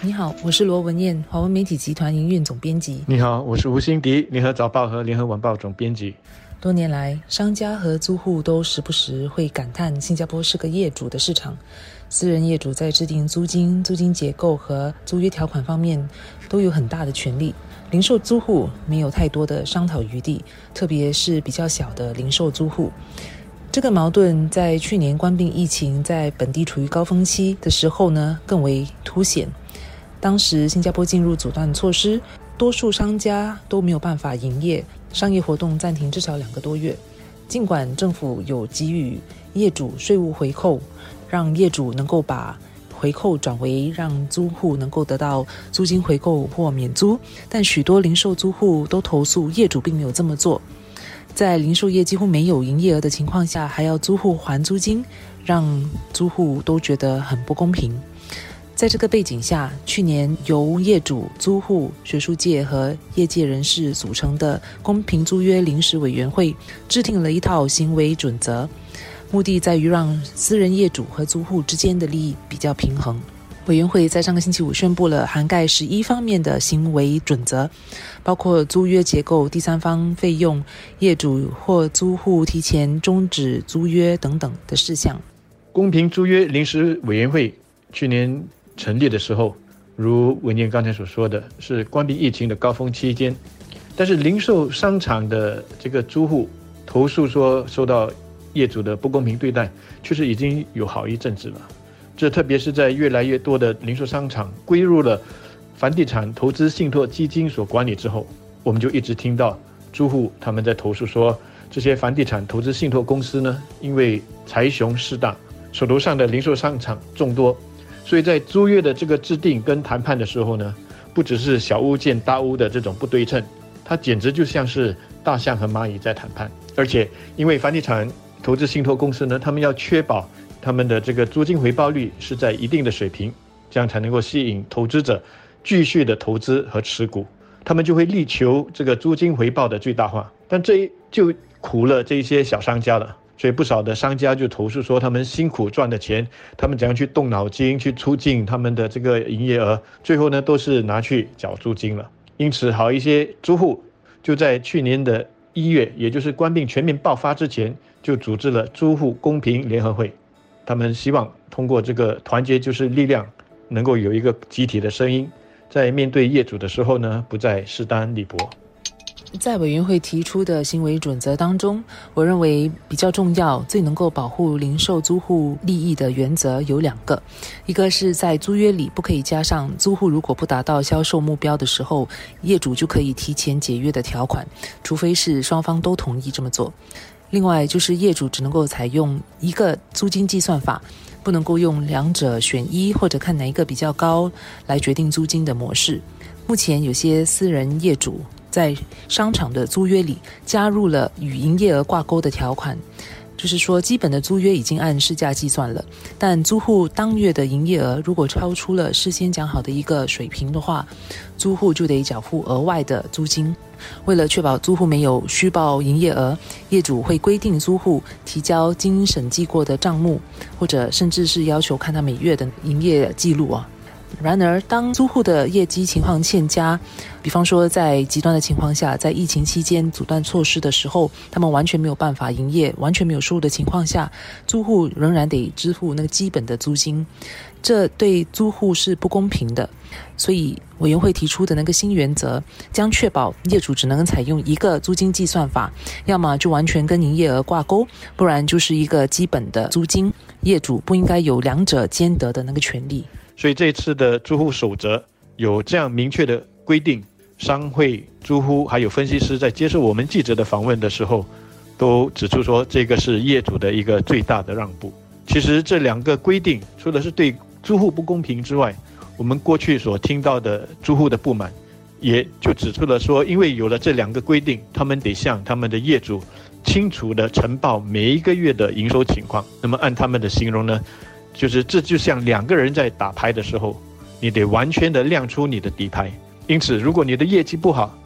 你好，我是罗文燕，华文媒体集团营运总编辑。你好，我是吴欣迪，联合早报和联合晚报总编辑。多年来，商家和租户都时不时会感叹新加坡是个业主的市场。私人业主在制定租金、租金结构和租约条款方面都有很大的权利，零售租户没有太多的商讨余地，特别是比较小的零售租户。这个矛盾在去年关闭疫情在本地处于高峰期的时候呢更为凸显。当时新加坡进入阻断措施，多数商家都没有办法营业，商业活动暂停至少两个多月。尽管政府有给予业主税务回扣，让业主能够把回扣转为让租户能够得到租金回扣或免租，但许多零售租户都投诉业主并没有这么做。在零售业几乎没有营业额的情况下，还要租户还租金，让租户都觉得很不公平。在这个背景下，去年由业主、租户、学术界和业界人士组成的公平租约临时委员会制定了一套行为准则，目的在于让私人业主和租户之间的利益比较平衡。委员会在上个星期五宣布了涵盖十一方面的行为准则，包括租约结构、第三方费用、业主或租户提前终止租约等等的事项。公平租约临时委员会去年。成立的时候，如文件刚才所说的是关闭疫情的高峰期间，但是零售商场的这个租户投诉说受到业主的不公平对待，确实已经有好一阵子了。这特别是在越来越多的零售商场归入了房地产投资信托基金所管理之后，我们就一直听到租户他们在投诉说，这些房地产投资信托公司呢，因为财雄势大，手头上的零售商场众多。所以在租约的这个制定跟谈判的时候呢，不只是小巫见大巫的这种不对称，它简直就像是大象和蚂蚁在谈判。而且因为房地产投资信托公司呢，他们要确保他们的这个租金回报率是在一定的水平，这样才能够吸引投资者继续的投资和持股，他们就会力求这个租金回报的最大化。但这就苦了这些小商家了。所以不少的商家就投诉说，他们辛苦赚的钱，他们怎样去动脑筋去促进他们的这个营业额，最后呢都是拿去缴租金了。因此，好一些租户就在去年的一月，也就是官病全面爆发之前，就组织了租户公平联合会。他们希望通过这个团结就是力量，能够有一个集体的声音，在面对业主的时候呢，不再势单力薄。在委员会提出的行为准则当中，我认为比较重要、最能够保护零售租户利益的原则有两个：一个是在租约里不可以加上租户如果不达到销售目标的时候，业主就可以提前解约的条款，除非是双方都同意这么做；另外就是业主只能够采用一个租金计算法，不能够用两者选一或者看哪一个比较高来决定租金的模式。目前有些私人业主。在商场的租约里加入了与营业额挂钩的条款，就是说基本的租约已经按市价计算了，但租户当月的营业额如果超出了事先讲好的一个水平的话，租户就得缴付额外的租金。为了确保租户没有虚报营业额，业主会规定租户提交经审计过的账目，或者甚至是要求看他每月的营业记录啊。然而，当租户的业绩情况欠佳，比方说在极端的情况下，在疫情期间阻断措施的时候，他们完全没有办法营业，完全没有收入的情况下，租户仍然得支付那个基本的租金，这对租户是不公平的。所以，委员会提出的那个新原则，将确保业主只能采用一个租金计算法，要么就完全跟营业额挂钩，不然就是一个基本的租金，业主不应该有两者兼得的那个权利。所以这次的租户守则有这样明确的规定，商会、租户还有分析师在接受我们记者的访问的时候，都指出说这个是业主的一个最大的让步。其实这两个规定除了是对租户不公平之外，我们过去所听到的租户的不满，也就指出了说，因为有了这两个规定，他们得向他们的业主清楚的呈报每一个月的营收情况。那么按他们的形容呢？就是这就像两个人在打牌的时候，你得完全的亮出你的底牌。因此，如果你的业绩不好，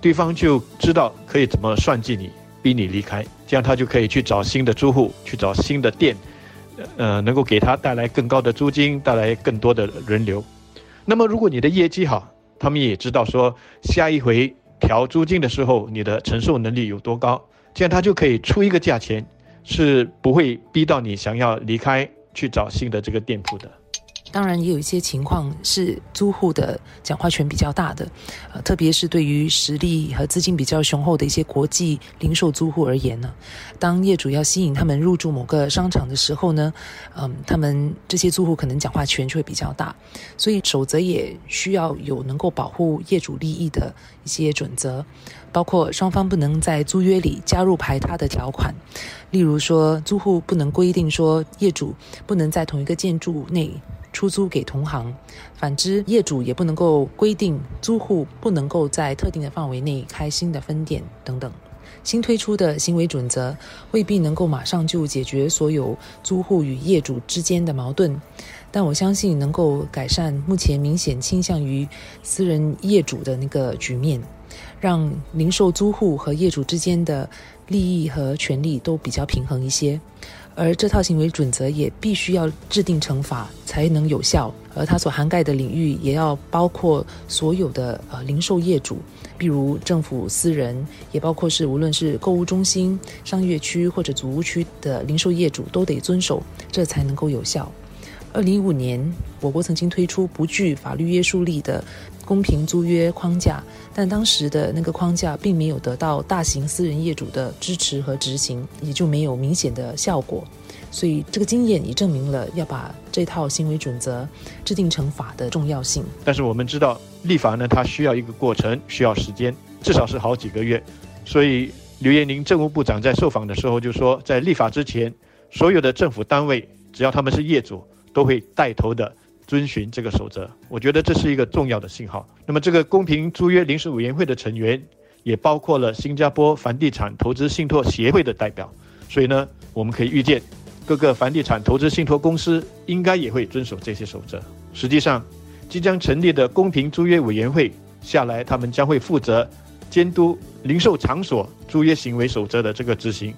对方就知道可以怎么算计你，逼你离开，这样他就可以去找新的租户，去找新的店，呃，能够给他带来更高的租金，带来更多的人流。那么如果你的业绩好，他们也知道说下一回调租金的时候，你的承受能力有多高，这样他就可以出一个价钱，是不会逼到你想要离开去找新的这个店铺的。当然，也有一些情况是租户的讲话权比较大的，呃，特别是对于实力和资金比较雄厚的一些国际零售租户而言呢，当业主要吸引他们入驻某个商场的时候呢，嗯，他们这些租户可能讲话权就会比较大，所以守则也需要有能够保护业主利益的一些准则，包括双方不能在租约里加入排他的条款，例如说，租户不能规定说业主不能在同一个建筑内。出租给同行，反之，业主也不能够规定租户不能够在特定的范围内开新的分店等等。新推出的行为准则未必能够马上就解决所有租户与业主之间的矛盾，但我相信能够改善目前明显倾向于私人业主的那个局面，让零售租户和业主之间的利益和权利都比较平衡一些。而这套行为准则也必须要制定惩罚才能有效，而它所涵盖的领域也要包括所有的呃零售业主，比如政府、私人，也包括是无论是购物中心、商业区或者祖屋区的零售业主都得遵守，这才能够有效。二零一五年，我国曾经推出不具法律约束力的公平租约框架，但当时的那个框架并没有得到大型私人业主的支持和执行，也就没有明显的效果。所以，这个经验也证明了要把这套行为准则制定成法的重要性。但是我们知道，立法呢，它需要一个过程，需要时间，至少是好几个月。所以，刘延宁政务部长在受访的时候就说，在立法之前，所有的政府单位，只要他们是业主。都会带头的遵循这个守则，我觉得这是一个重要的信号。那么，这个公平租约临时委员会的成员也包括了新加坡房地产投资信托协会的代表，所以呢，我们可以预见，各个房地产投资信托公司应该也会遵守这些守则。实际上，即将成立的公平租约委员会下来，他们将会负责监督零售场所租约行为守则的这个执行，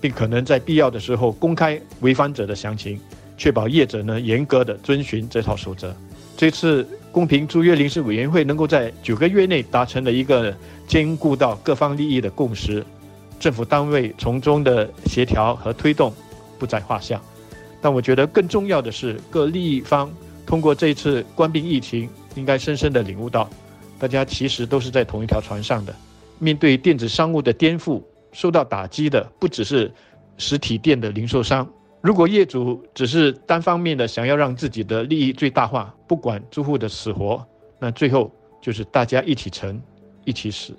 并可能在必要的时候公开违反者的详情。确保业者呢严格的遵循这套守则。这次公平租约临时委员会能够在九个月内达成了一个兼顾到各方利益的共识，政府单位从中的协调和推动不在话下。但我觉得更重要的是，各利益方通过这次关闭疫情，应该深深的领悟到，大家其实都是在同一条船上的。面对电子商务的颠覆，受到打击的不只是实体店的零售商。如果业主只是单方面的想要让自己的利益最大化，不管租户的死活，那最后就是大家一起沉，一起死。